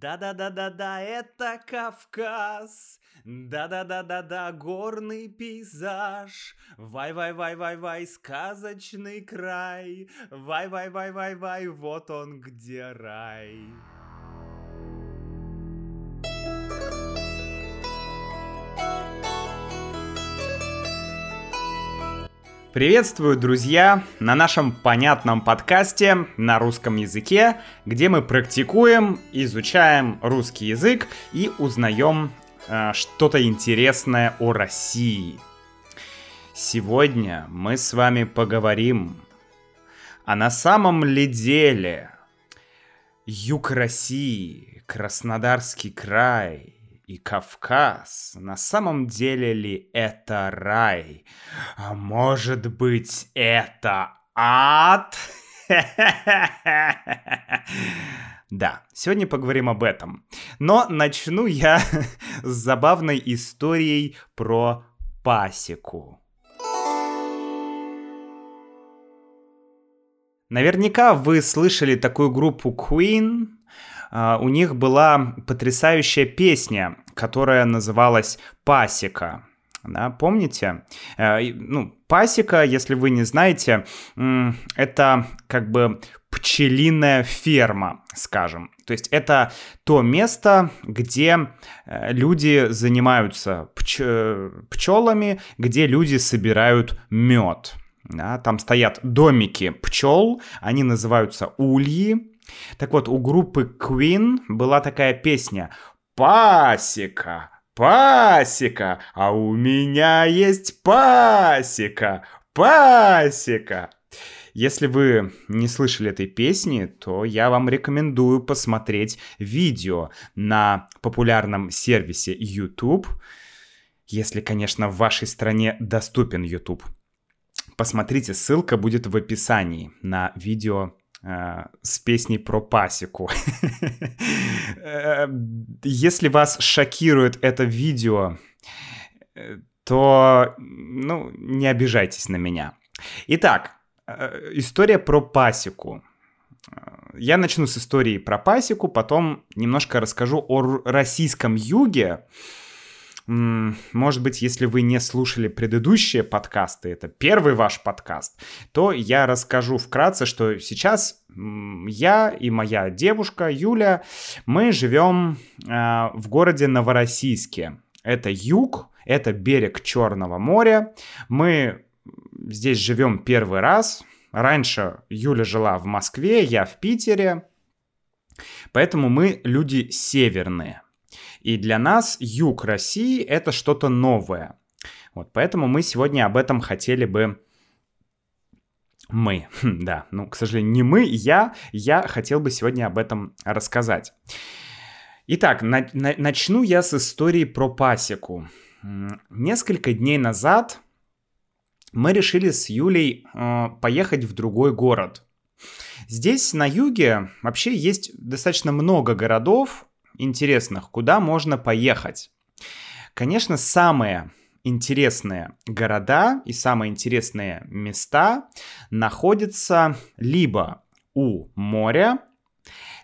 Да-да-да-да-да, это Кавказ. Да-да-да-да-да, горный пейзаж. Вай-вай-вай-вай-вай, сказочный край. Вай-вай-вай-вай-вай, вот он где рай. Приветствую, друзья, на нашем понятном подкасте на русском языке, где мы практикуем, изучаем русский язык и узнаем э, что-то интересное о России. Сегодня мы с вами поговорим, а на самом ли деле юг России, Краснодарский край – и Кавказ, на самом деле ли это рай? А может быть это ад? Да, сегодня поговорим об этом. Но начну я с забавной историей про пасеку. Наверняка вы слышали такую группу Queen, у них была потрясающая песня, которая называлась «Пасека». Да, помните? Э, ну, пасека, если вы не знаете, это как бы пчелиная ферма, скажем. То есть это то место, где э, люди занимаются пч пчелами, где люди собирают мед. Да, там стоят домики пчел, они называются ульи, так вот, у группы Queen была такая песня «Пасека, пасека, а у меня есть пасека, пасека». Если вы не слышали этой песни, то я вам рекомендую посмотреть видео на популярном сервисе YouTube, если, конечно, в вашей стране доступен YouTube. Посмотрите, ссылка будет в описании на видео с песней про пасеку. Э, если вас шокирует это видео, э, то, ну, не обижайтесь на меня. Итак, история про пасеку. Я начну с истории про пасеку, потом немножко расскажу о российском юге, может быть, если вы не слушали предыдущие подкасты, это первый ваш подкаст, то я расскажу вкратце, что сейчас я и моя девушка Юля, мы живем э, в городе Новороссийске. Это юг, это берег Черного моря. Мы здесь живем первый раз. Раньше Юля жила в Москве, я в Питере. Поэтому мы люди северные. И для нас юг России это что-то новое. Вот, поэтому мы сегодня об этом хотели бы мы, хм, да, ну, к сожалению, не мы, я, я хотел бы сегодня об этом рассказать. Итак, на, на, начну я с истории про пасеку. Несколько дней назад мы решили с Юлей э, поехать в другой город. Здесь на юге вообще есть достаточно много городов, интересных, куда можно поехать. Конечно, самые интересные города и самые интересные места находятся либо у моря,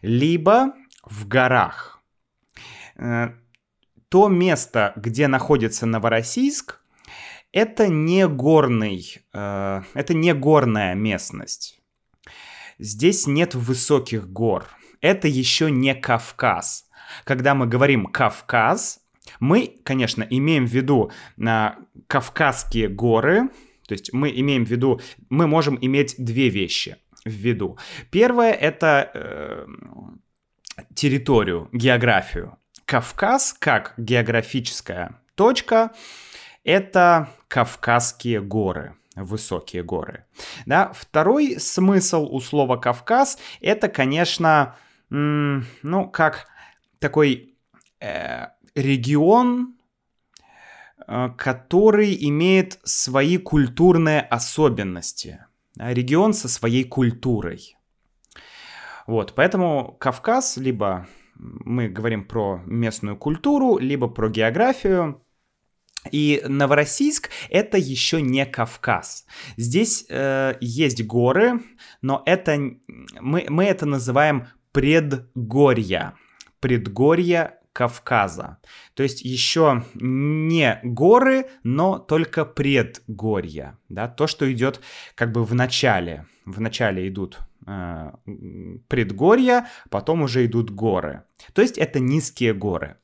либо в горах. Э, то место, где находится Новороссийск, это не горный, э, это не горная местность. Здесь нет высоких гор. Это еще не Кавказ. Когда мы говорим Кавказ, мы, конечно, имеем в виду на Кавказские горы, то есть мы имеем в виду, мы можем иметь две вещи в виду. Первое это э, территорию, географию. Кавказ как географическая точка это Кавказские горы высокие горы. Да? Второй смысл у слова Кавказ это, конечно, ну, как такой э, регион, э, который имеет свои культурные особенности. Регион со своей культурой. Вот, поэтому Кавказ, либо мы говорим про местную культуру, либо про географию. И Новороссийск это еще не Кавказ. Здесь э, есть горы, но это мы, мы это называем предгорья предгорья Кавказа. То есть еще не горы, но только предгорья. Да? То, что идет как бы в начале. В начале идут э, предгорья, потом уже идут горы. То есть это низкие горы.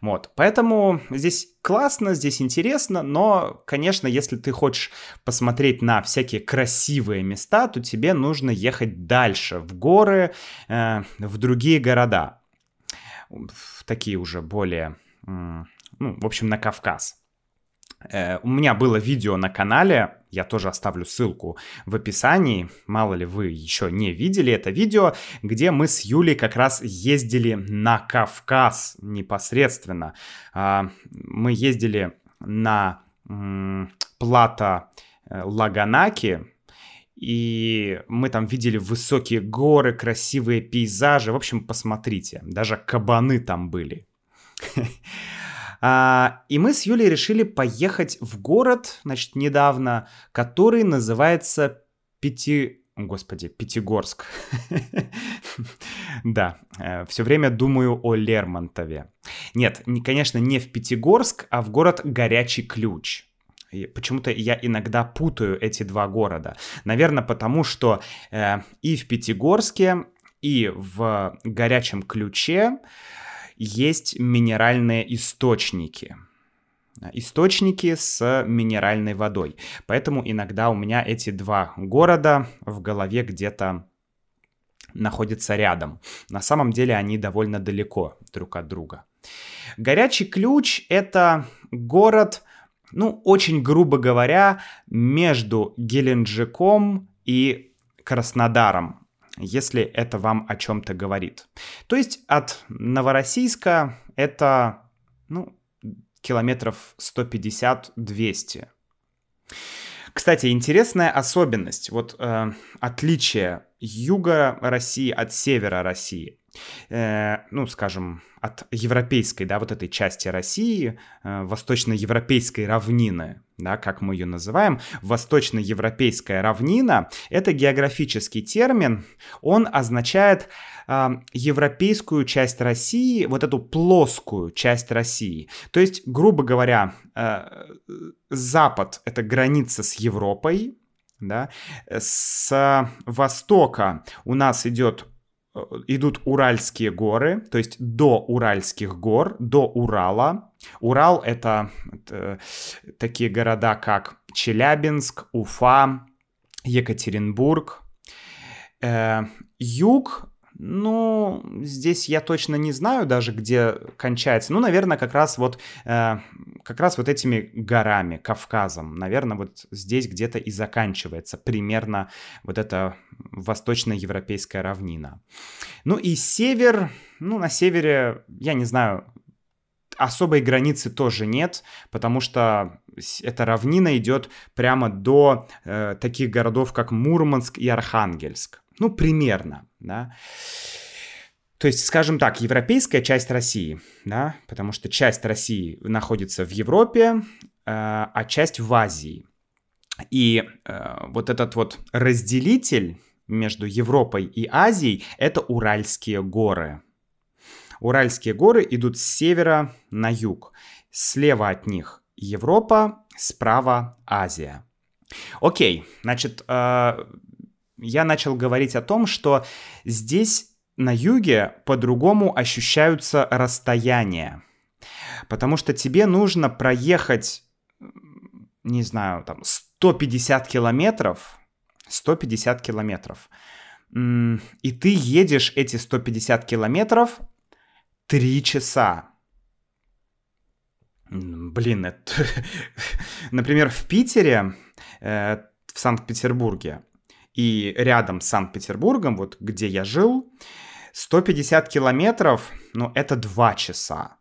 Вот, поэтому здесь классно, здесь интересно, но, конечно, если ты хочешь посмотреть на всякие красивые места, то тебе нужно ехать дальше, в горы, э, в другие города, в такие уже более, ну, в общем, на Кавказ. Э, у меня было видео на канале, я тоже оставлю ссылку в описании, мало ли вы еще не видели это видео, где мы с Юлей как раз ездили на Кавказ непосредственно. А, мы ездили на плато э, Лаганаки, и мы там видели высокие горы, красивые пейзажи. В общем, посмотрите, даже кабаны там были. А, и мы с Юлей решили поехать в город, значит, недавно, который называется Пяти... Господи, Пятигорск. Да, э, все время думаю о Лермонтове. Нет, конечно, не в Пятигорск, а в город Горячий Ключ. Почему-то я иногда путаю эти два города. Наверное, потому что э, и в Пятигорске, и в Горячем Ключе есть минеральные источники. Источники с минеральной водой. Поэтому иногда у меня эти два города в голове где-то находятся рядом. На самом деле они довольно далеко друг от друга. Горячий ключ — это город, ну, очень грубо говоря, между Геленджиком и Краснодаром если это вам о чем-то говорит. То есть от Новороссийска это, ну, километров 150-200. Кстати, интересная особенность, вот э, отличие юга России от севера России. Э, ну, скажем, от европейской, да, вот этой части России, э, восточноевропейской равнины, да, как мы ее называем, восточноевропейская равнина, это географический термин, он означает э, европейскую часть России, вот эту плоскую часть России. То есть, грубо говоря, э, Запад — это граница с Европой, да, с востока у нас идет идут Уральские горы, то есть до Уральских гор, до Урала. Урал это, это такие города, как Челябинск, Уфа, Екатеринбург. Э, юг ну, здесь я точно не знаю даже, где кончается. Ну, наверное, как раз вот, э, как раз вот этими горами, Кавказом. Наверное, вот здесь где-то и заканчивается примерно вот эта восточноевропейская равнина. Ну и север, ну, на севере, я не знаю, особой границы тоже нет, потому что эта равнина идет прямо до э, таких городов, как Мурманск и Архангельск. Ну, примерно, да. То есть, скажем так, европейская часть России, да, потому что часть России находится в Европе, э, а часть в Азии. И э, вот этот вот разделитель между Европой и Азией — это Уральские горы. Уральские горы идут с севера на юг. Слева от них Европа, справа Азия. Окей, значит, э, я начал говорить о том, что здесь на юге по-другому ощущаются расстояния. Потому что тебе нужно проехать, не знаю, там 150 километров, 150 километров. И ты едешь эти 150 километров 3 часа. Блин, это... Например, в Питере, э, в Санкт-Петербурге, и рядом с Санкт-Петербургом, вот где я жил, 150 километров, ну, это 2 часа.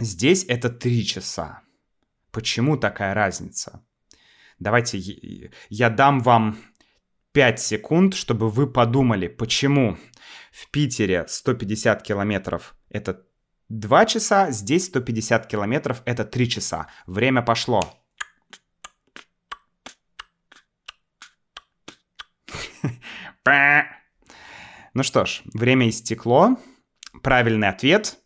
Здесь это 3 часа. Почему такая разница? Давайте я дам вам 5 секунд, чтобы вы подумали, почему в Питере 150 километров это 2 часа, здесь 150 километров это 3 часа. Время пошло. Ну что ж, время истекло. правильный ответ,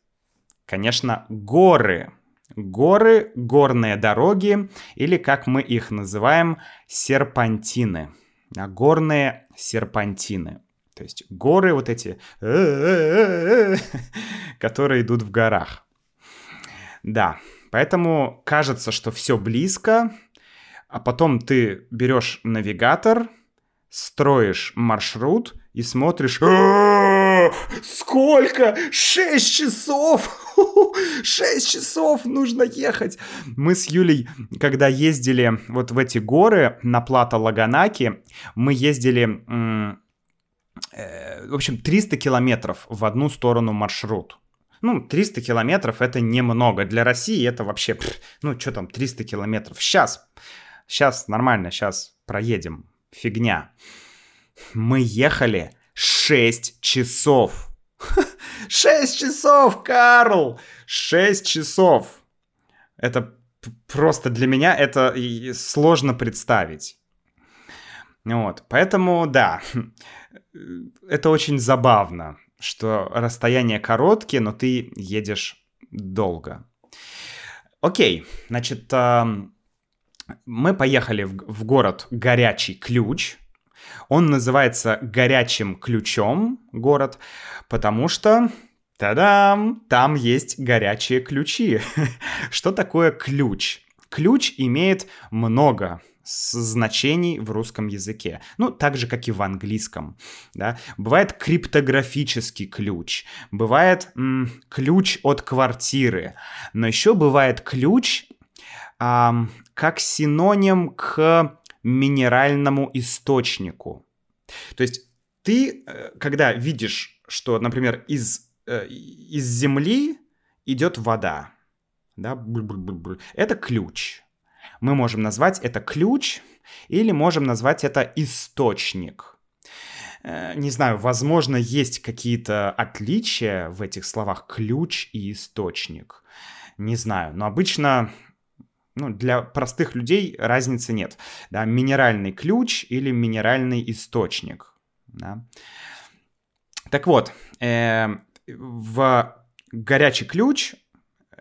конечно, горы. Горы, горные дороги, или как мы их называем, серпантины. А горные серпантины. То есть горы вот эти, которые идут в горах. Да, поэтому кажется, что все близко, а потом ты берешь навигатор, строишь маршрут и смотришь... Сколько? Шесть часов! Шесть часов нужно ехать! Мы с Юлей, когда ездили вот в эти горы на плато Лаганаки, мы ездили... Э, в общем, 300 километров в одну сторону маршрут. Ну, 300 километров это немного. Для России это вообще, ну, что там, 300 километров. Сейчас, сейчас нормально, сейчас проедем. Фигня. Мы ехали 6 часов. 6 часов, Карл! 6 часов. Это просто для меня это сложно представить. Вот, поэтому, да, это очень забавно, что расстояние короткие, но ты едешь долго. Окей, значит, мы поехали в, в город Горячий Ключ. Он называется Горячим Ключом город, потому что Та-дам! Там есть горячие ключи. Что такое ключ? Ключ имеет много значений в русском языке. Ну, так же, как и в английском. Да? Бывает криптографический ключ, бывает м, ключ от квартиры, но еще бывает ключ а, как синоним к минеральному источнику. То есть ты, э, когда видишь, что, например, из, э, из земли идет вода, да, это ключ. Мы можем назвать это ключ или можем назвать это источник. Э, не знаю, возможно, есть какие-то отличия в этих словах ключ и источник. Не знаю, но обычно ну, для простых людей разницы нет. Да, минеральный ключ или минеральный источник. Да. Так вот, э, в горячий ключ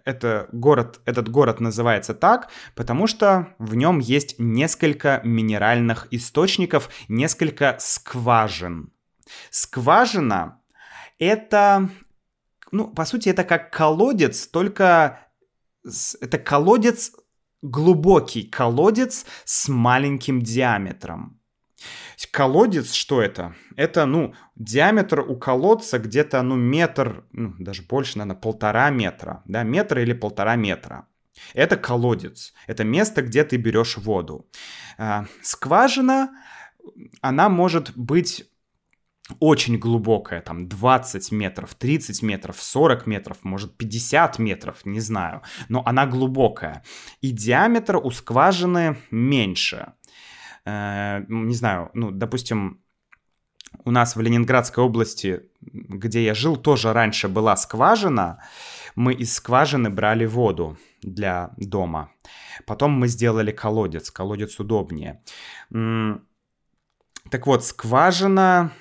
это город, этот город называется так, потому что в нем есть несколько минеральных источников, несколько скважин. Скважина — это, ну, по сути, это как колодец, только это колодец глубокий колодец с маленьким диаметром. Колодец, что это? Это, ну, диаметр у колодца где-то, ну, метр, ну, даже больше, наверное, полтора метра, да, метр или полтора метра. Это колодец, это место, где ты берешь воду. А, скважина, она может быть очень глубокая, там 20 метров, 30 метров, 40 метров, может 50 метров, не знаю, но она глубокая. И диаметр у скважины меньше. Э, не знаю, ну, допустим, у нас в Ленинградской области, где я жил, тоже раньше была скважина. Мы из скважины брали воду для дома. Потом мы сделали колодец. Колодец удобнее. Так вот, скважина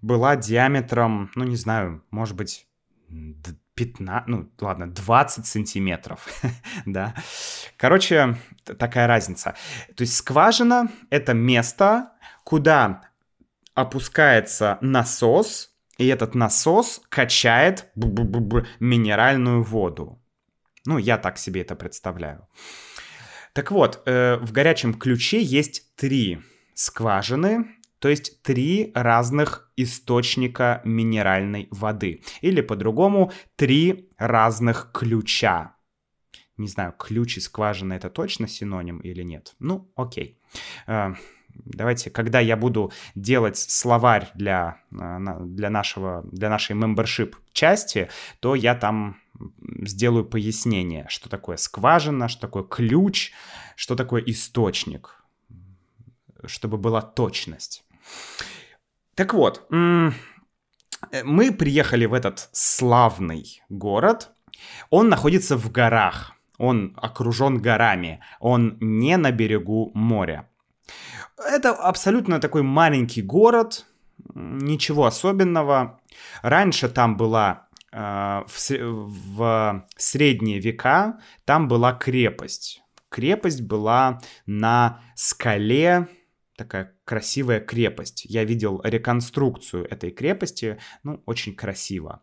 была диаметром, ну, не знаю, может быть, 15, ну, ладно, 20 сантиметров, да. Короче, такая разница. То есть скважина — это место, куда опускается насос, и этот насос качает минеральную воду. Ну, я так себе это представляю. Так вот, э, в горячем ключе есть три скважины, то есть три разных источника минеральной воды. Или по-другому, три разных ключа. Не знаю, ключ и скважина это точно синоним или нет. Ну, окей. Э, давайте, когда я буду делать словарь для, э, для, нашего, для нашей membership части, то я там сделаю пояснение, что такое скважина, что такое ключ, что такое источник, чтобы была точность. Так вот, э, мы приехали в этот славный город. Он находится в горах. Он окружен горами. Он не на берегу моря. Это абсолютно такой маленький город. Ничего особенного. Раньше там была в, в средние века там была крепость. Крепость была на скале, такая красивая крепость. Я видел реконструкцию этой крепости, ну, очень красиво.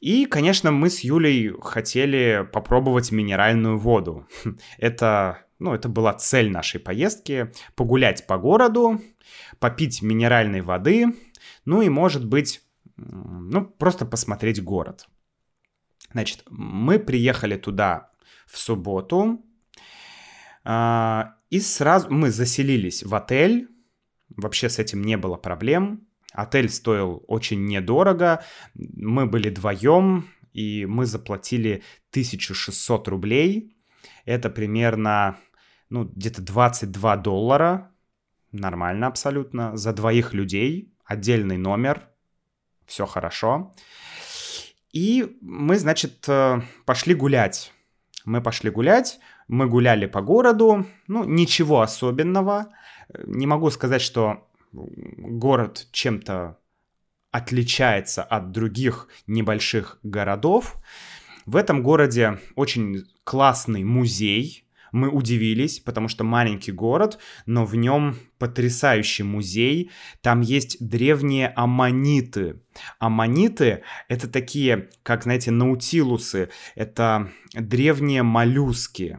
И, конечно, мы с Юлей хотели попробовать минеральную воду. Это, ну, это была цель нашей поездки — погулять по городу, попить минеральной воды, ну и, может быть, ну, просто посмотреть город. Значит, мы приехали туда в субботу, а, и сразу мы заселились в отель. Вообще с этим не было проблем. Отель стоил очень недорого. Мы были вдвоем, и мы заплатили 1600 рублей. Это примерно, ну, где-то 22 доллара. Нормально абсолютно. За двоих людей. Отдельный номер. Все хорошо. И мы, значит, э, пошли гулять. Мы пошли гулять, мы гуляли по городу, ну, ничего особенного. Не могу сказать, что город чем-то отличается от других небольших городов. В этом городе очень классный музей. Мы удивились, потому что маленький город, но в нем потрясающий музей. Там есть древние аммониты. Аммониты — это такие, как, знаете, наутилусы. Это древние моллюски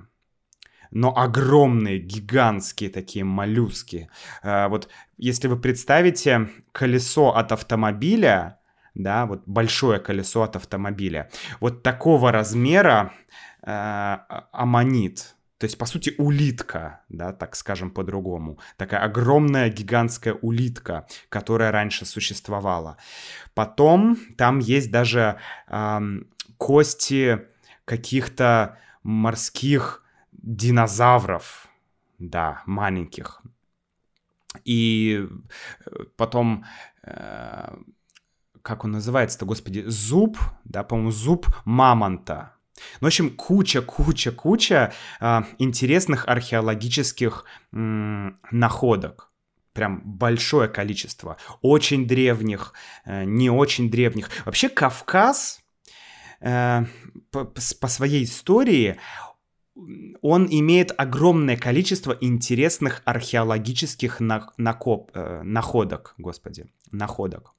но огромные, гигантские такие моллюски. А, вот если вы представите колесо от автомобиля, да, вот большое колесо от автомобиля, вот такого размера э, аммонит, то есть, по сути, улитка, да, так скажем по-другому. Такая огромная гигантская улитка, которая раньше существовала. Потом там есть даже э, кости каких-то морских динозавров, да, маленьких. И э, потом, э, как он называется-то, господи, зуб, да, по-моему, зуб мамонта. Ну, в общем, куча, куча, куча э, интересных археологических э, находок. Прям большое количество. Очень древних, э, не очень древних. Вообще, Кавказ э, по, по своей истории он имеет огромное количество интересных археологических на, накоп, э, находок, господи, находок.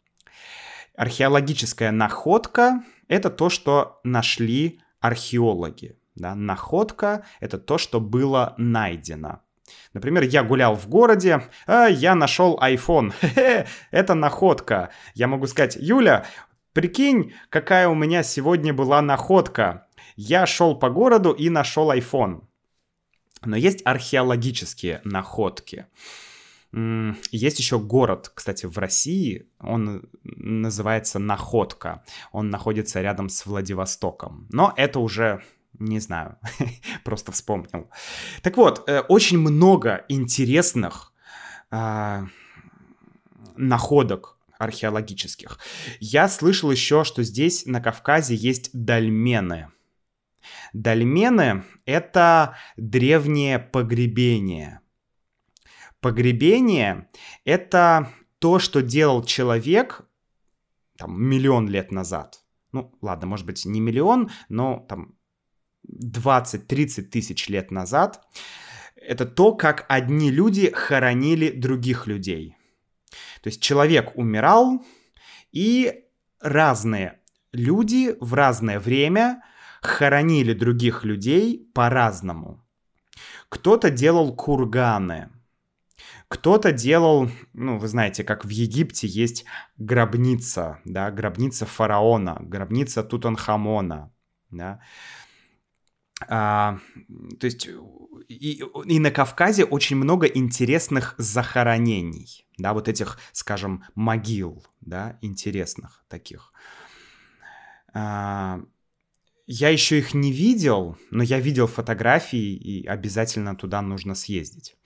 Археологическая находка — это то, что нашли археологи. Да? Находка — это то, что было найдено. Например, я гулял в городе, а я нашел iPhone. Хе-хе, это находка. Я могу сказать, Юля, прикинь, какая у меня сегодня была находка. Я шел по городу и нашел iPhone. Но есть археологические находки. Есть еще город, кстати, в России, он называется Находка. Он находится рядом с Владивостоком. Но это уже не знаю, просто вспомнил. Так вот, э, очень много интересных э, находок археологических. Я слышал еще, что здесь на Кавказе есть дольмены. Дольмены — это древнее погребение. Погребение — это то, что делал человек там, миллион лет назад. Ну, ладно, может быть, не миллион, но там 20-30 тысяч лет назад. Это то, как одни люди хоронили других людей. То есть человек умирал, и разные люди в разное время хоронили других людей по-разному. Кто-то делал курганы, кто-то делал, ну, вы знаете, как в Египте есть гробница, да, гробница фараона, гробница Тутанхамона, да. А, то есть и, и на Кавказе очень много интересных захоронений, да, вот этих, скажем, могил, да, интересных таких. А, я еще их не видел, но я видел фотографии, и обязательно туда нужно съездить.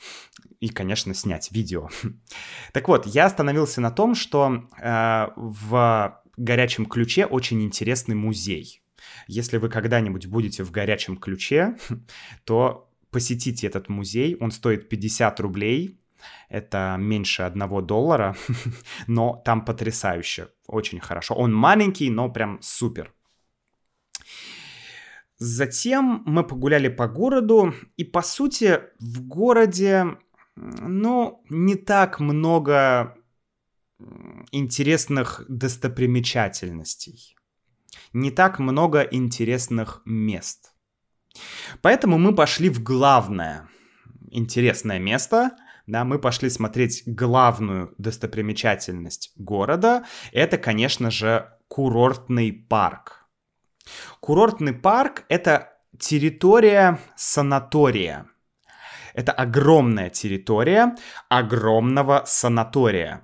И, конечно, снять видео. Так вот, я остановился на том, что э, в горячем ключе очень интересный музей. Если вы когда-нибудь будете в горячем ключе, то посетите этот музей. Он стоит 50 рублей. Это меньше одного доллара, но там потрясающе, очень хорошо. Он маленький, но прям супер. Затем мы погуляли по городу, и по сути в городе, ну, не так много интересных достопримечательностей. Не так много интересных мест. Поэтому мы пошли в главное интересное место. Да, мы пошли смотреть главную достопримечательность города. Это, конечно же, курортный парк. Курортный парк — это территория санатория. Это огромная территория огромного санатория.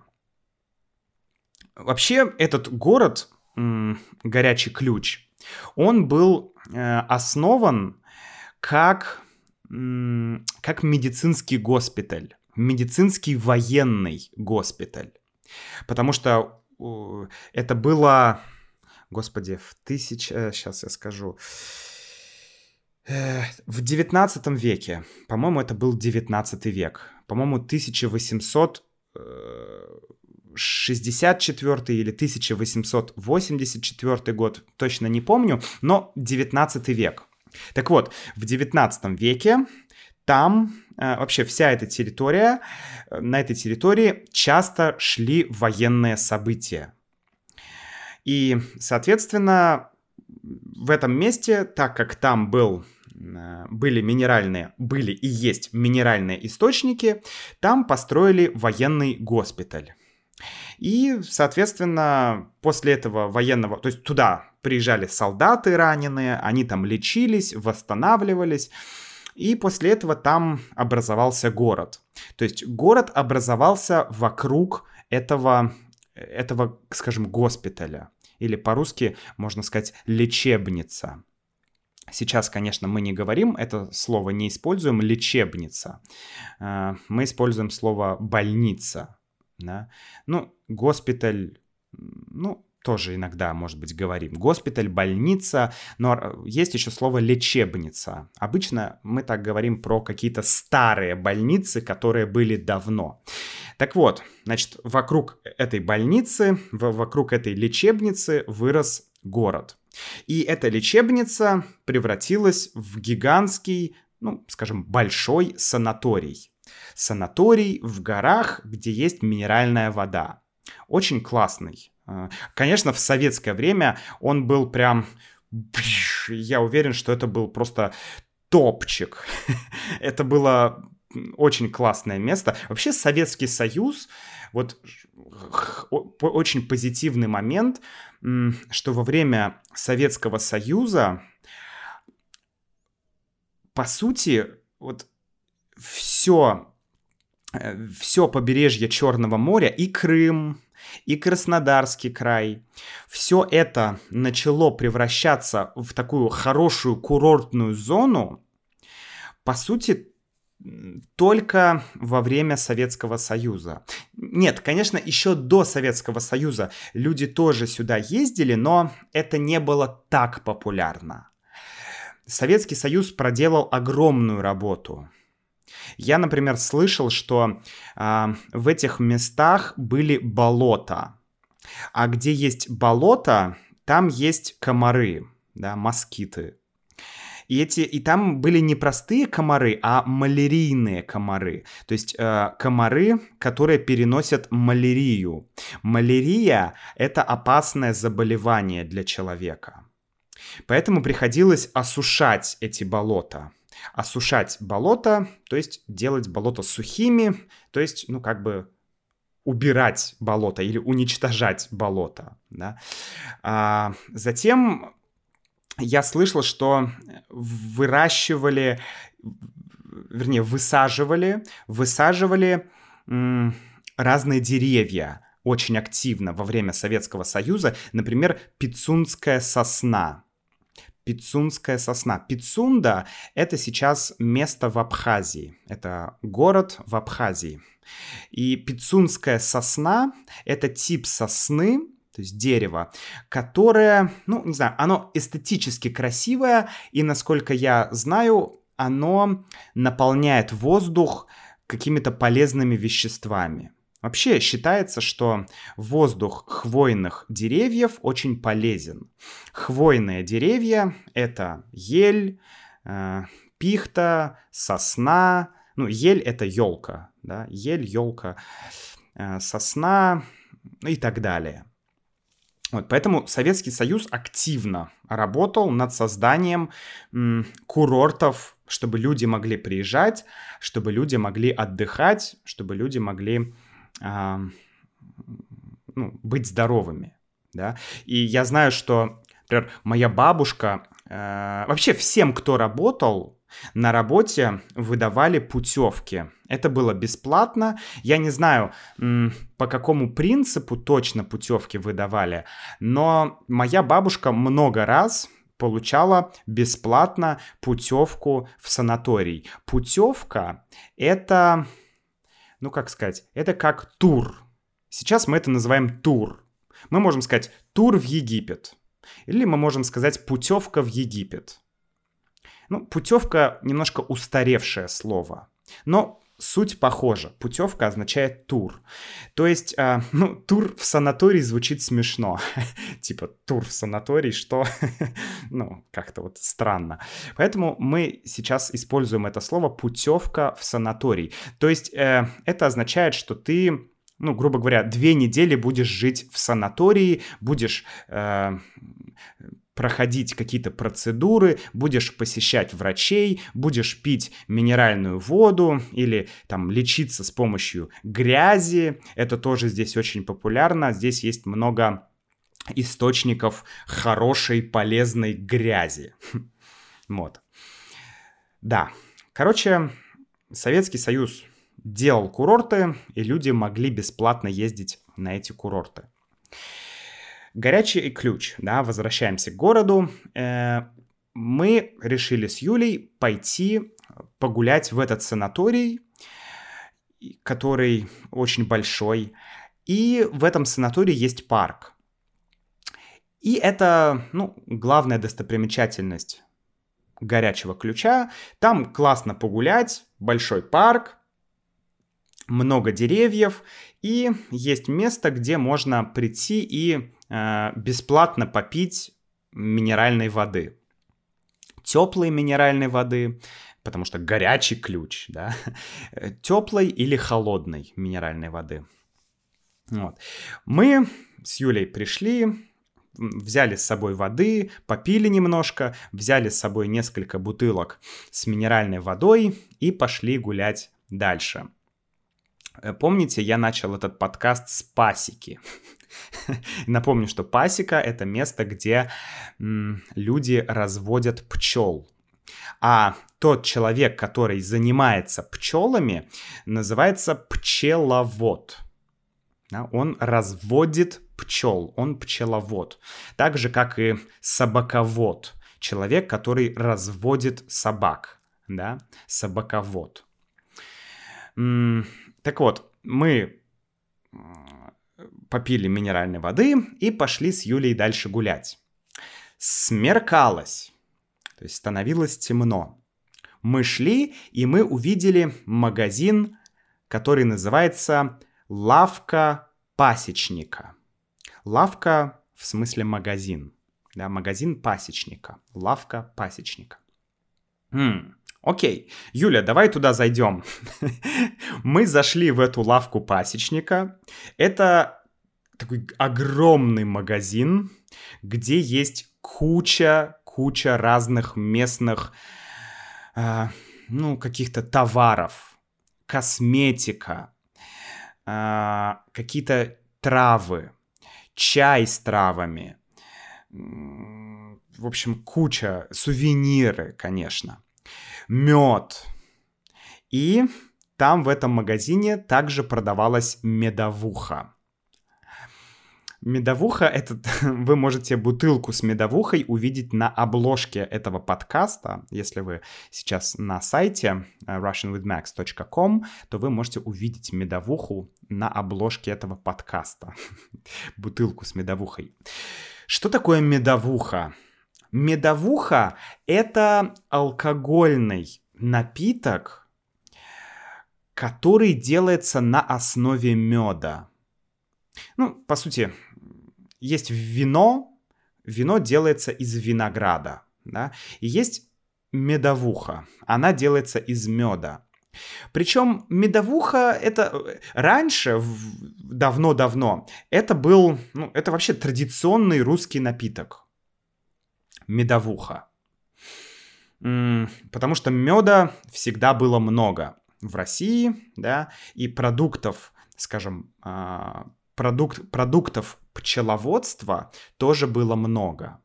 Вообще, этот город, Горячий Ключ, он был э, основан как, как медицинский госпиталь, медицинский военный госпиталь. Потому что это было, господи, в тысяч... Сейчас э, я скажу. Э, в 19 веке, по-моему, это был 19 век. По-моему, 1800 64 или 1884 год, точно не помню, но 19 век. Так вот, в 19 веке там э, вообще вся эта территория, э, на этой территории часто шли военные события. И, соответственно, в этом месте, так как там был э, были минеральные, были и есть минеральные источники, там построили военный госпиталь. И, соответственно, после этого военного, то есть туда приезжали солдаты раненые, они там лечились, восстанавливались. И после этого там образовался город. То есть город образовался вокруг этого, этого скажем, госпиталя. Или по-русски можно сказать лечебница. Сейчас, конечно, мы не говорим это слово, не используем лечебница. Э, мы используем слово больница да. Ну, госпиталь, ну, тоже иногда, может быть, говорим. Госпиталь, больница, но есть еще слово лечебница. Обычно мы так говорим про какие-то старые больницы, которые были давно. Так вот, значит, вокруг этой больницы, вокруг этой лечебницы вырос город. И эта лечебница превратилась в гигантский, ну, скажем, большой санаторий санаторий в горах, где есть минеральная вода. Очень классный. А, конечно, в советское время он был прям... Я уверен, что это был просто топчик. это было очень классное место. Вообще Советский Союз, вот очень позитивный момент, что во время Советского Союза, по сути, вот все, э, все побережье Черного моря и Крым, и Краснодарский край. Все это начало превращаться в такую хорошую курортную зону, по сути, только во время Советского Союза. Нет, конечно, еще до Советского Союза люди тоже сюда ездили, но это не было так популярно. Советский Союз проделал огромную работу. Я, например, слышал, что э, в этих местах были болота. А где есть болото, там есть комары, да, москиты. И, эти, и там были не простые комары, а малярийные комары. То есть э, комары, которые переносят малярию. Малярия — это опасное заболевание для человека. Поэтому приходилось осушать эти болота осушать болото, то есть делать болото сухими, то есть, ну, как бы убирать болото или уничтожать болото. Да? А, затем я слышал, что выращивали, вернее, высаживали, высаживали м, разные деревья очень активно во время Советского Союза, например, пицунская сосна. Пицунская сосна. Пицунда — это сейчас место в Абхазии. Это город в Абхазии. И пицунская сосна — это тип сосны, то есть дерево, которое, ну, не знаю, оно эстетически красивое, и, насколько я знаю, оно наполняет воздух какими-то полезными веществами. Вообще считается, что воздух хвойных деревьев очень полезен. Хвойные деревья — это ель, э, пихта, сосна. Ну, ель — это елка, да, ель, елка, э, сосна и так далее. Вот, поэтому Советский Союз активно работал над созданием м, курортов, чтобы люди могли приезжать, чтобы люди могли отдыхать, чтобы люди могли э, ну, быть здоровыми. Да? И я знаю, что, например, моя бабушка, э, вообще всем, кто работал на работе выдавали путевки. Это было бесплатно. Я не знаю, по какому принципу точно путевки выдавали, но моя бабушка много раз получала бесплатно путевку в санаторий. Путевка это, ну как сказать, это как тур. Сейчас мы это называем тур. Мы можем сказать тур в Египет. Или мы можем сказать путевка в Египет. Ну, путевка немножко устаревшее слово, но суть похожа. Путевка означает тур. То есть, э, ну, тур в санаторий звучит смешно. типа, тур в санаторий, что? ну, как-то вот странно. Поэтому мы сейчас используем это слово путевка в санаторий. То есть, э, это означает, что ты ну, грубо говоря, две недели будешь жить в санатории, будешь э, проходить какие-то процедуры, будешь посещать врачей, будешь пить минеральную воду или там лечиться с помощью грязи. Это тоже здесь очень популярно. Здесь есть много источников хорошей, полезной грязи. Вот. Да. Короче, Советский Союз делал курорты, и люди могли бесплатно ездить на эти курорты. Горячий ключ, да, возвращаемся к городу. Э, мы решили с Юлей пойти погулять в этот санаторий, который очень большой. И в этом санатории есть парк. И это, ну, главная достопримечательность горячего ключа. Там классно погулять, большой парк, много деревьев, и есть место, где можно прийти и э, бесплатно попить минеральной воды. Теплой минеральной воды, потому что горячий ключ, да, теплой или холодной минеральной воды. Вот. Мы с Юлей пришли, взяли с собой воды, попили немножко, взяли с собой несколько бутылок с минеральной водой и пошли гулять дальше. Э, помните, я начал этот подкаст с пасеки. Напомню, что пасека — это место, где люди разводят пчел. А тот человек, который занимается пчелами, называется пчеловод. Он разводит пчел, он пчеловод. Так же, как и собаковод. Человек, который разводит собак. Да, собаковод. Так вот, мы попили минеральной воды и пошли с Юлей дальше гулять. Смеркалось, то есть становилось темно. Мы шли, и мы увидели магазин, который называется «Лавка пасечника». Лавка в смысле магазин. Да, магазин пасечника. Лавка пасечника. М-м, Окей, Юля, давай туда зайдем. Мы зашли в эту лавку пасечника. Это такой огромный магазин, где есть куча, куча разных местных, э, ну, каких-то товаров, косметика, э, какие-то травы, чай с травами, в общем, куча, сувениры, конечно мед. И там в этом магазине также продавалась медовуха. Медовуха, это вы можете бутылку с медовухой увидеть на обложке этого подкаста. Если вы сейчас на сайте э, russianwithmax.com, то вы можете увидеть медовуху на обложке этого подкаста. Бутылку с медовухой. Что такое медовуха? Медовуха — это алкогольный напиток, который делается на основе меда. Ну, по сути, есть вино, вино делается из винограда, да, и есть медовуха, она делается из меда. Причем медовуха это раньше, давно-давно, это был, ну, это вообще традиционный русский напиток. Медовуха. Потому что меда всегда было много в России, да, и продуктов, скажем, а, продукт, продуктов пчеловодства тоже было много.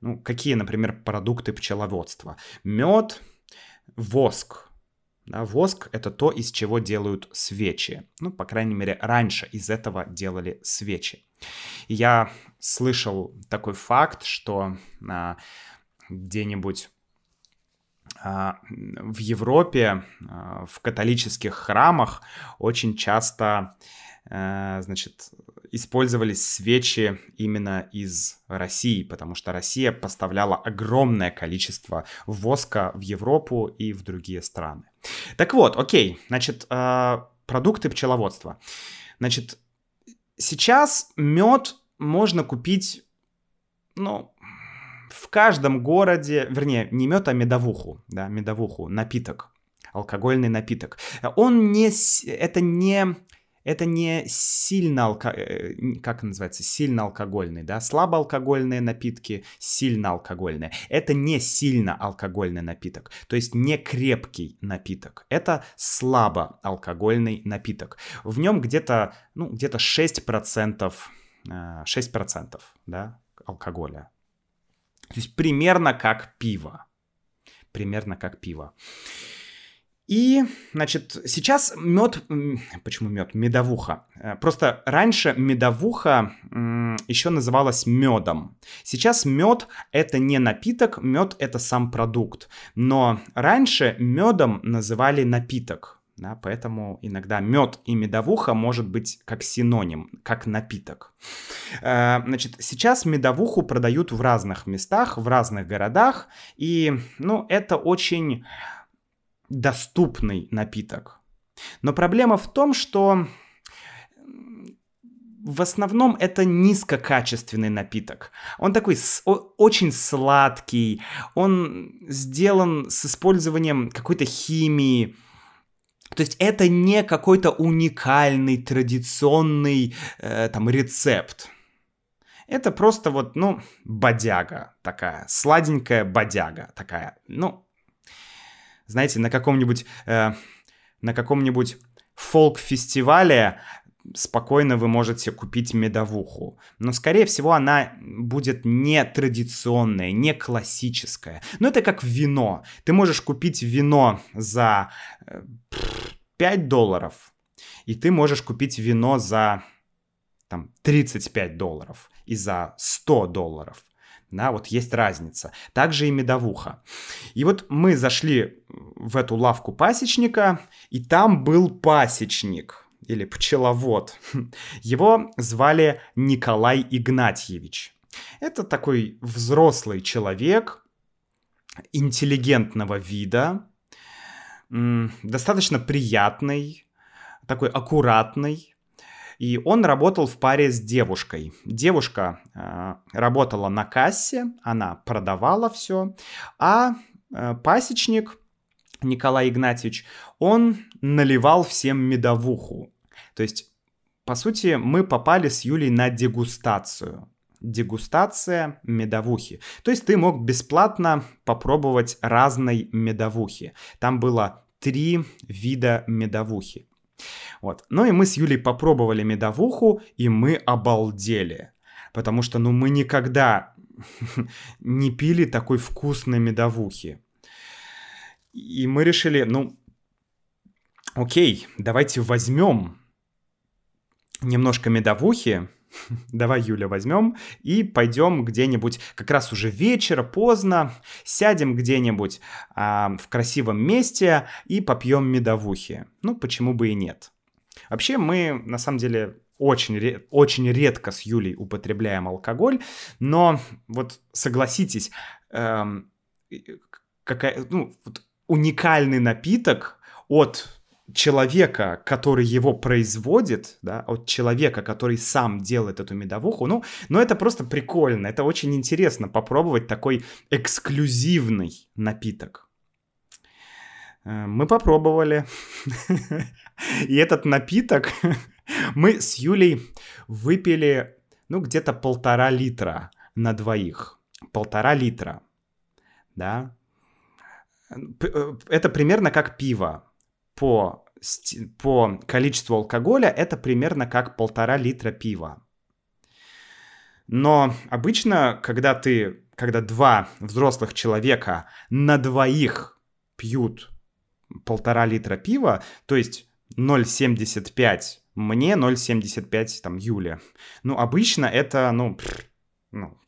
Ну, какие, например, продукты пчеловодства? Мед, воск. Да, воск — это то, из чего делают свечи. Ну, по крайней мере, раньше из этого делали свечи. Я слышал такой факт, что а, где-нибудь а, в Европе, а, в католических храмах очень часто а, значит, использовались свечи именно из России, потому что Россия поставляла огромное количество воска в Европу и в другие страны. Так вот, окей, значит, продукты пчеловодства. Значит, сейчас мед можно купить, ну, в каждом городе, вернее, не мед, а медовуху, да, медовуху, напиток, алкогольный напиток. Он не, это не, это не сильно, алко... Э, как называется, сильно алкогольный, да, слабоалкогольные напитки, сильно алкогольные. Это не сильно алкогольный напиток, то есть не крепкий напиток. Это слабо алкогольный напиток. В нем где-то, ну, где-то 6%, 6%, э, да, алкоголя. То есть примерно как пиво. Примерно как пиво. И, значит, сейчас мед, почему мед? Медовуха. Э, просто раньше медовуха еще называлась медом. Сейчас мед это не напиток, мед это сам продукт. Но раньше медом называли напиток. Да, поэтому иногда мед и медовуха может быть как синоним, как напиток. Э, значит, сейчас медовуху продают в разных местах, в разных городах, и, ну, это очень доступный напиток. Но проблема в том, что в основном это низкокачественный напиток. Он такой очень сладкий, он сделан с использованием какой-то химии, то есть это не какой-то уникальный, традиционный э, там рецепт. Это просто вот, ну, бодяга такая, сладенькая бодяга такая. Ну, знаете, на каком-нибудь, э, на каком-нибудь фолк-фестивале спокойно вы можете купить медовуху. Но, скорее всего, она будет не традиционная, не классическая. Но это как вино. Ты можешь купить вино за 5 э, долларов, и ты можешь купить вино за там, 35 долларов и за 100 долларов. Да, вот есть разница. Также и медовуха. И вот мы зашли в эту лавку пасечника, и там был пасечник – или пчеловод. Его звали Николай Игнатьевич. Это такой взрослый человек, интеллигентного вида, достаточно приятный, такой аккуратный. И он работал в паре с девушкой. Девушка э, работала на кассе, она продавала все, а э, пасечник Николай Игнатьевич, он наливал всем медовуху. То есть, по сути, мы попали с Юлей на дегустацию. Дегустация медовухи. То есть ты мог бесплатно попробовать разной медовухи. Там было три вида медовухи. Вот. Ну и мы с Юлей попробовали медовуху, и мы обалдели. Потому что, ну, мы никогда не пили такой вкусной медовухи. И мы решили, ну, окей, давайте возьмем немножко медовухи, Давай, Юля, возьмем и пойдем где-нибудь, как раз уже вечер, поздно, сядем где-нибудь а, в красивом месте и попьем медовухи. Ну, почему бы и нет. Вообще, мы, на самом деле, очень, очень редко с Юлей употребляем алкоголь, но вот согласитесь, эм, какая, ну, вот уникальный напиток от человека, который его производит, да, от человека, который сам делает эту медовуху, ну, ну это просто прикольно, это очень интересно попробовать такой эксклюзивный напиток. Э, мы попробовали. И этот напиток мы с Юлей выпили, ну, где-то полтора литра на двоих. Полтора литра. Да. Э, это примерно как пиво по, по количеству алкоголя это примерно как полтора литра пива. Но обычно, когда ты, когда два взрослых человека на двоих пьют полтора литра пива, то есть 0,75 мне, 0,75 там Юля. Ну, обычно это, ну, ну,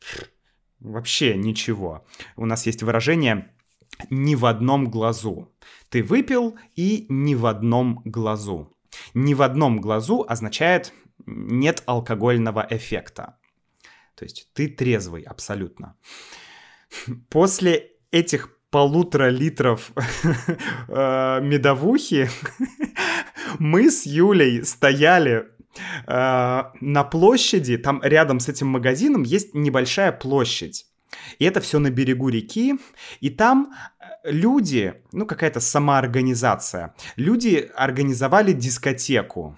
вообще ничего. У нас есть выражение «ни в одном глазу». Ты выпил и ни в одном глазу. Ни в одном глазу означает нет алкогольного эффекта. То есть ты трезвый абсолютно. После этих полутора литров э, медовухи мы с Юлей стояли э, на площади, там рядом с этим магазином есть небольшая площадь. И это все на берегу реки, и там люди, ну какая-то самоорганизация, люди организовали дискотеку.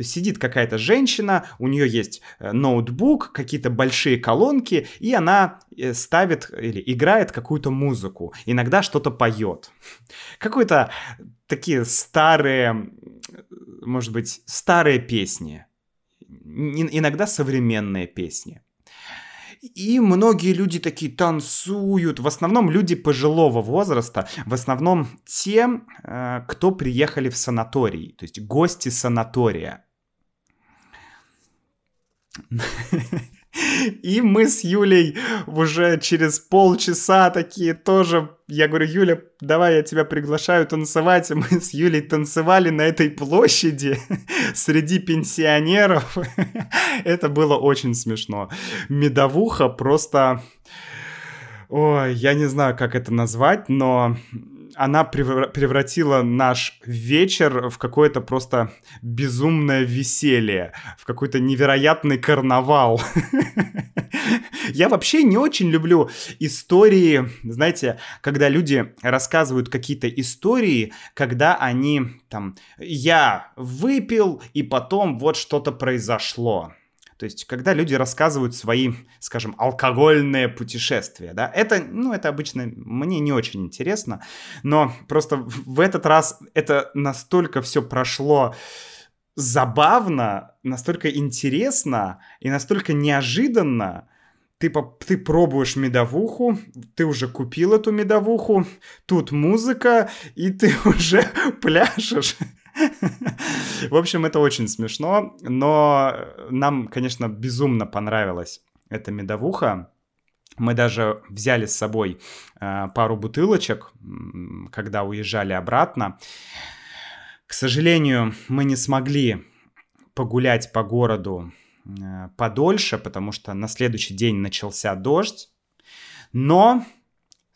Сидит какая-то женщина, у нее есть э, ноутбук, какие-то большие колонки, и она э, ставит или играет какую-то музыку, иногда что-то поет. Какие-то такие старые, может быть, старые песни, иногда современные песни. И многие люди такие танцуют. В основном люди пожилого возраста. В основном те, э, кто приехали в санаторий. То есть гости санатория. И мы с Юлей уже через полчаса такие тоже... Я говорю, Юля, давай я тебя приглашаю танцевать. И мы с Юлей танцевали на этой площади среди пенсионеров. Это было очень смешно. Медовуха просто... Ой, я не знаю, как это назвать, но она превратила наш вечер в какое-то просто безумное веселье, в какой-то невероятный карнавал. Я вообще не очень люблю истории, знаете, когда люди рассказывают какие-то истории, когда они там, я выпил, и потом вот что-то произошло. То есть, когда люди рассказывают свои, скажем, алкогольные путешествия, да, это, ну, это обычно мне не очень интересно, но просто в этот раз это настолько все прошло забавно, настолько интересно и настолько неожиданно, ты, ты пробуешь медовуху, ты уже купил эту медовуху, тут музыка, и ты уже пляшешь. В общем, это очень смешно, но нам, конечно, безумно понравилась эта медовуха. Мы даже взяли с собой э, пару бутылочек, когда уезжали обратно. К сожалению, мы не смогли погулять по городу э, подольше, потому что на следующий день начался дождь. Но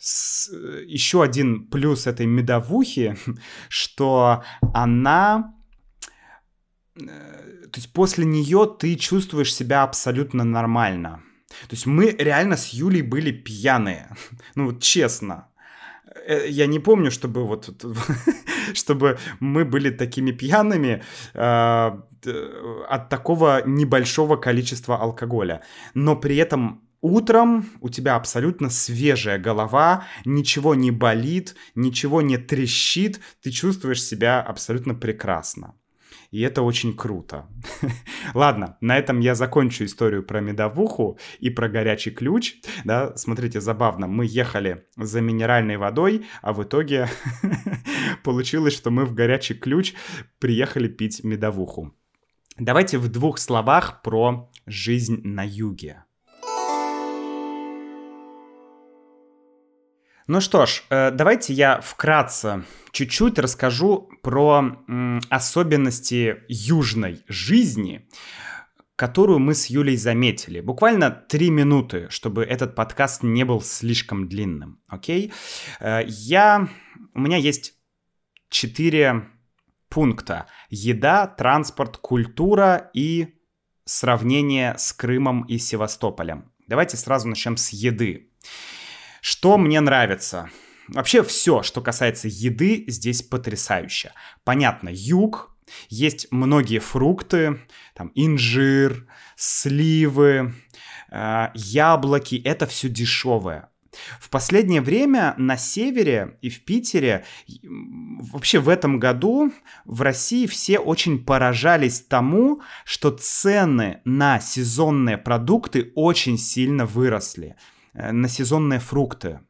с, еще один плюс этой медовухи, что она... Э, то есть после нее ты чувствуешь себя абсолютно нормально. То есть мы реально с Юлей были пьяные. Ну вот честно. Э, я не помню, чтобы вот чтобы мы были такими пьяными э, от такого небольшого количества алкоголя. Но при этом Утром у тебя абсолютно свежая голова, ничего не болит, ничего не трещит, ты чувствуешь себя абсолютно прекрасно. И это очень круто. Ладно, на этом я закончу историю про медовуху и про горячий ключ. Да, смотрите, забавно. Мы ехали за минеральной водой, а в итоге получилось, что мы в горячий ключ приехали пить медовуху. Давайте в двух словах про жизнь на юге. Ну что ж, э, давайте я вкратце чуть-чуть расскажу про особенности южной жизни, которую мы с Юлей заметили. Буквально три минуты, чтобы этот подкаст не был слишком длинным, окей? Э, я... У меня есть четыре пункта. Еда, транспорт, культура и сравнение с Крымом и Севастополем. Давайте сразу начнем с еды. Что мне нравится? Вообще все, что касается еды, здесь потрясающе. Понятно, юг, есть многие фрукты, там инжир, сливы, э, яблоки, это все дешевое. В последнее время на севере и в Питере, вообще в этом году в России все очень поражались тому, что цены на сезонные продукты очень сильно выросли, на сезонные фрукты.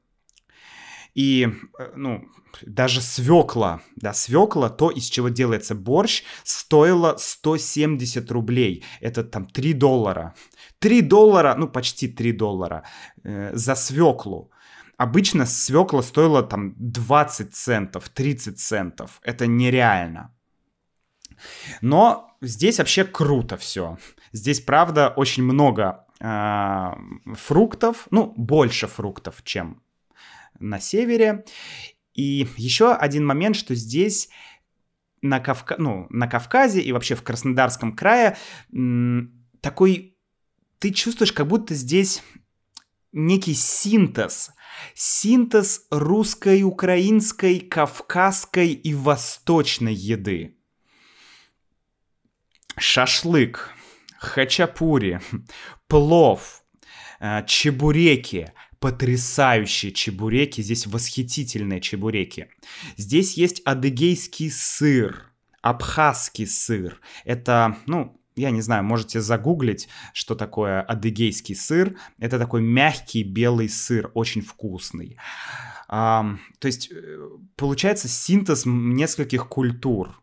И, э, ну, даже свекла, да, свекла, то, из чего делается борщ, стоило 170 рублей. Это там 3 доллара. 3 доллара, ну, почти 3 доллара э, за свеклу. Обычно свекла стоила там 20 центов, 30 центов. Это нереально. Но здесь вообще круто все. Здесь, правда, очень много э, фруктов, ну, больше фруктов, чем на севере. И еще один момент, что здесь на, Кавка... ну, на Кавказе и вообще в Краснодарском крае такой... Ты чувствуешь, как будто здесь некий синтез. Синтез русской, украинской, кавказской и восточной еды. Шашлык, хачапури, плов, э, чебуреки – потрясающие чебуреки, здесь восхитительные чебуреки. Здесь есть адыгейский сыр, абхазский сыр. Это, ну, я не знаю, можете загуглить, что такое адыгейский сыр. Это такой мягкий белый сыр, очень вкусный. А, то есть э, получается синтез нескольких культур.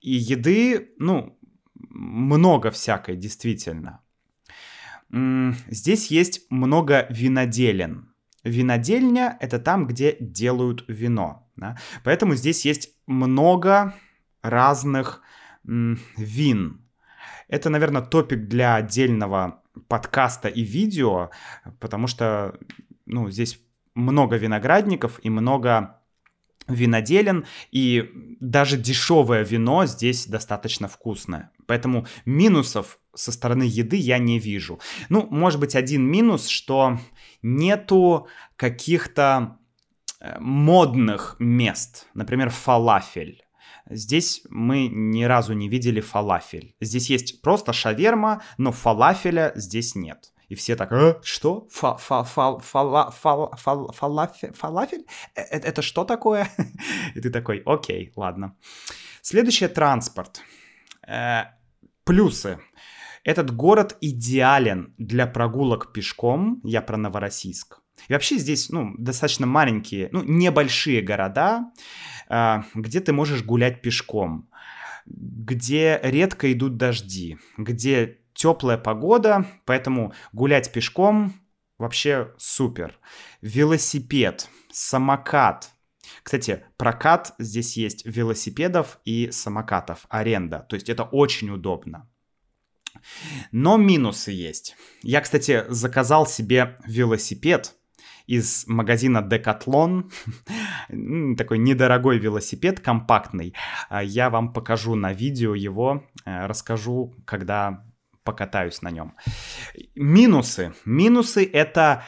И еды, ну, много всякой, действительно. Здесь есть много виноделен. Винодельня — это там, где делают вино. Да? Поэтому здесь есть много разных вин. Это, наверное, топик для отдельного подкаста и видео, потому что ну, здесь много виноградников и много виноделен, и даже дешевое вино здесь достаточно вкусное. Поэтому минусов со стороны еды я не вижу. Ну, может быть, один минус, что нету каких-то э, модных мест, например, фалафель. Здесь мы ни разу не видели фалафель. Здесь есть просто шаверма, но фалафеля здесь нет. И все так, э, что? Фа фа фа фала фала фала фалафель? фалафель? Это, это что такое? И ты такой, окей, ладно. Следующее транспорт. Э, плюсы. Этот город идеален для прогулок пешком, я про Новороссийск. И вообще здесь, ну, достаточно маленькие, ну, небольшие города, э, где ты можешь гулять пешком, где редко идут дожди, где теплая погода, поэтому гулять пешком вообще супер. Велосипед, самокат. Кстати, прокат здесь есть велосипедов и самокатов, аренда. То есть это очень удобно. Но минусы есть. Я, кстати, заказал себе велосипед из магазина Decathlon. Такой недорогой велосипед, компактный. А я вам покажу на видео его, э, расскажу, когда покатаюсь на нем. Минусы. Минусы это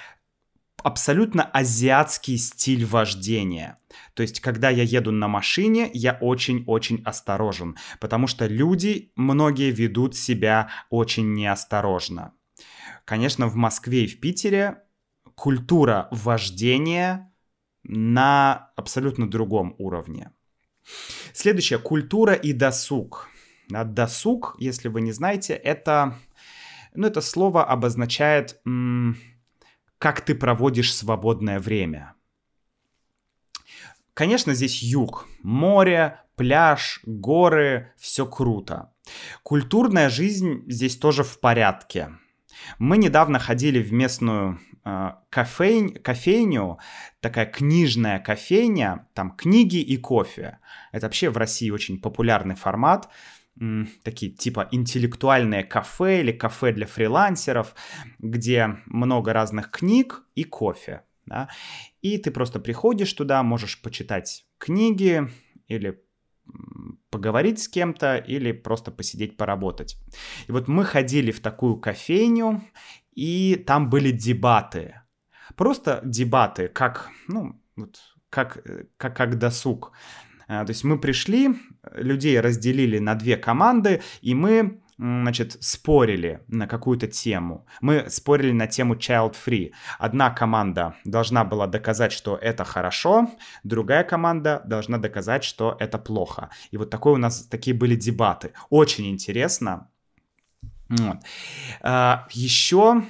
абсолютно азиатский стиль вождения. То есть, когда я еду на машине, я очень-очень осторожен, потому что люди, многие ведут себя очень неосторожно. Конечно, в Москве и в Питере культура вождения на абсолютно другом уровне. Следующее, культура и досуг. Досуг, если вы не знаете, это, ну, это слово обозначает, как ты проводишь свободное время. Конечно, здесь юг, море, пляж, горы, все круто. Культурная жизнь здесь тоже в порядке. Мы недавно ходили в местную э, кофейню, кофейню, такая книжная кофейня, там книги и кофе. Это вообще в России очень популярный формат такие типа интеллектуальные кафе или кафе для фрилансеров, где много разных книг и кофе. Да? И ты просто приходишь туда, можешь почитать книги или поговорить с кем-то или просто посидеть поработать. И вот мы ходили в такую кофейню, и там были дебаты. Просто дебаты, как, ну, вот, как, как, как досуг. А, то есть мы пришли, людей разделили на две команды, и мы значит, спорили на какую-то тему. Мы спорили на тему child free. Одна команда должна была доказать, что это хорошо, другая команда должна доказать, что это плохо. И вот такой у нас такие были дебаты. Очень интересно. Вот. А, еще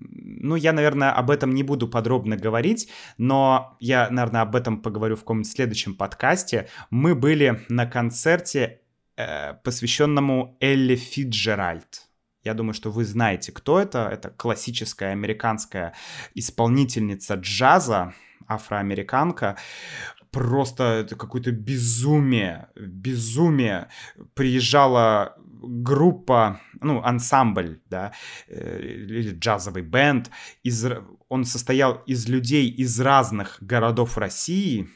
ну, я, наверное, об этом не буду подробно говорить, но я, наверное, об этом поговорю в каком-нибудь следующем подкасте. Мы были на концерте, э, посвященному Элли Фиджеральд. Я думаю, что вы знаете, кто это. Это классическая американская исполнительница джаза, афроамериканка просто это какое-то безумие, безумие. Приезжала группа, ну, ансамбль, да, э, или джазовый бенд, из, он состоял из людей из разных городов России,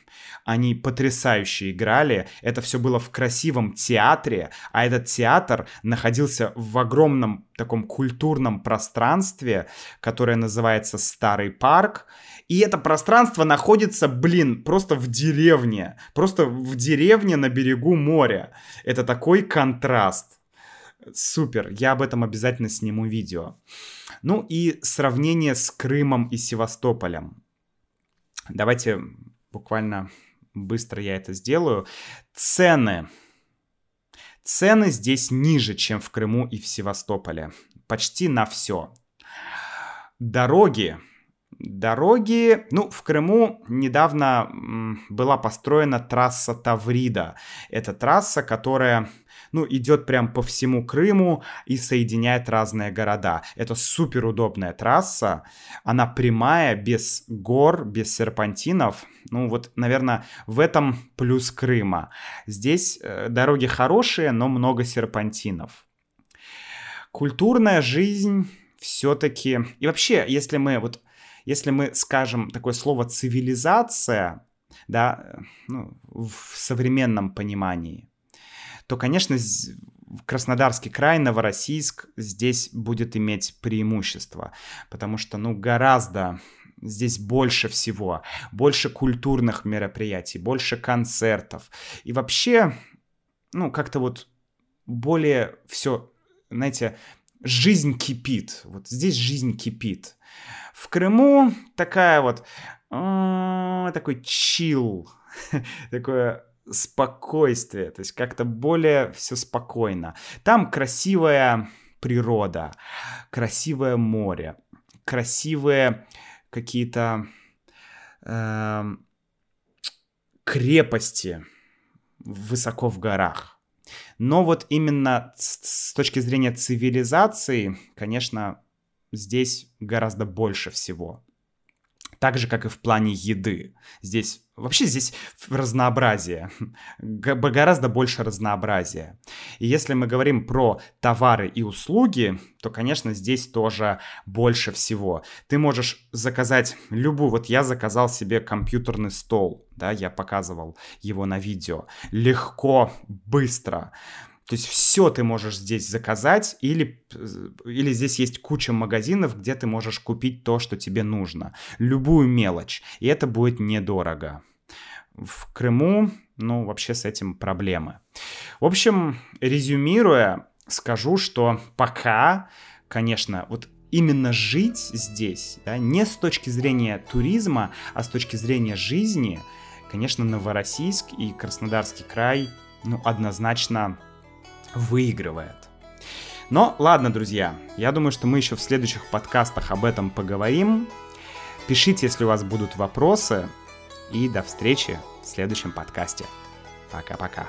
они потрясающе играли, это все было в красивом театре, а этот театр находился в огромном таком культурном пространстве, которое называется Старый парк, и это пространство находится, блин, просто в деревне, просто в деревне на берегу моря. Это такой контраст. Супер, я об этом обязательно сниму видео. Ну и сравнение с Крымом и Севастополем. Давайте буквально быстро я это сделаю. Цены. Цены здесь ниже, чем в Крыму и в Севастополе. Почти на все. Дороги. Дороги, ну, в Крыму недавно была построена трасса Таврида. Это трасса, которая ну, идет прям по всему Крыму и соединяет разные города. Это супер удобная трасса, она прямая, без гор, без серпантинов. Ну, вот, наверное, в этом плюс Крыма. Здесь э, дороги хорошие, но много серпантинов. Культурная жизнь все-таки... И вообще, если мы вот если мы скажем такое слово цивилизация, да, ну, в современном понимании, то, конечно, Краснодарский край, Новороссийск здесь будет иметь преимущество, потому что, ну, гораздо здесь больше всего, больше культурных мероприятий, больше концертов. И вообще, ну, как-то вот более все, знаете, жизнь кипит. Вот здесь жизнь кипит. В Крыму такая вот, такой чил, такое спокойствие, то есть как-то более все спокойно. Там красивая природа, красивое море, красивые какие-то э, крепости высоко в горах. Но вот именно с, с точки зрения цивилизации, конечно, здесь гораздо больше всего. Так же, как и в плане еды. Здесь Вообще здесь разнообразие, гораздо больше разнообразия. И если мы говорим про товары и услуги, то, конечно, здесь тоже больше всего. Ты можешь заказать любую, вот я заказал себе компьютерный стол, да, я показывал его на видео. Легко, быстро. То есть все ты можешь здесь заказать, или, или здесь есть куча магазинов, где ты можешь купить то, что тебе нужно. Любую мелочь. И это будет недорого. В Крыму, ну, вообще с этим проблемы. В общем, резюмируя, скажу, что пока, конечно, вот именно жить здесь, да, не с точки зрения туризма, а с точки зрения жизни, конечно, Новороссийск и Краснодарский край, ну, однозначно выигрывает. Но ладно, друзья, я думаю, что мы еще в следующих подкастах об этом поговорим. Пишите, если у вас будут вопросы. И до встречи в следующем подкасте. Пока-пока.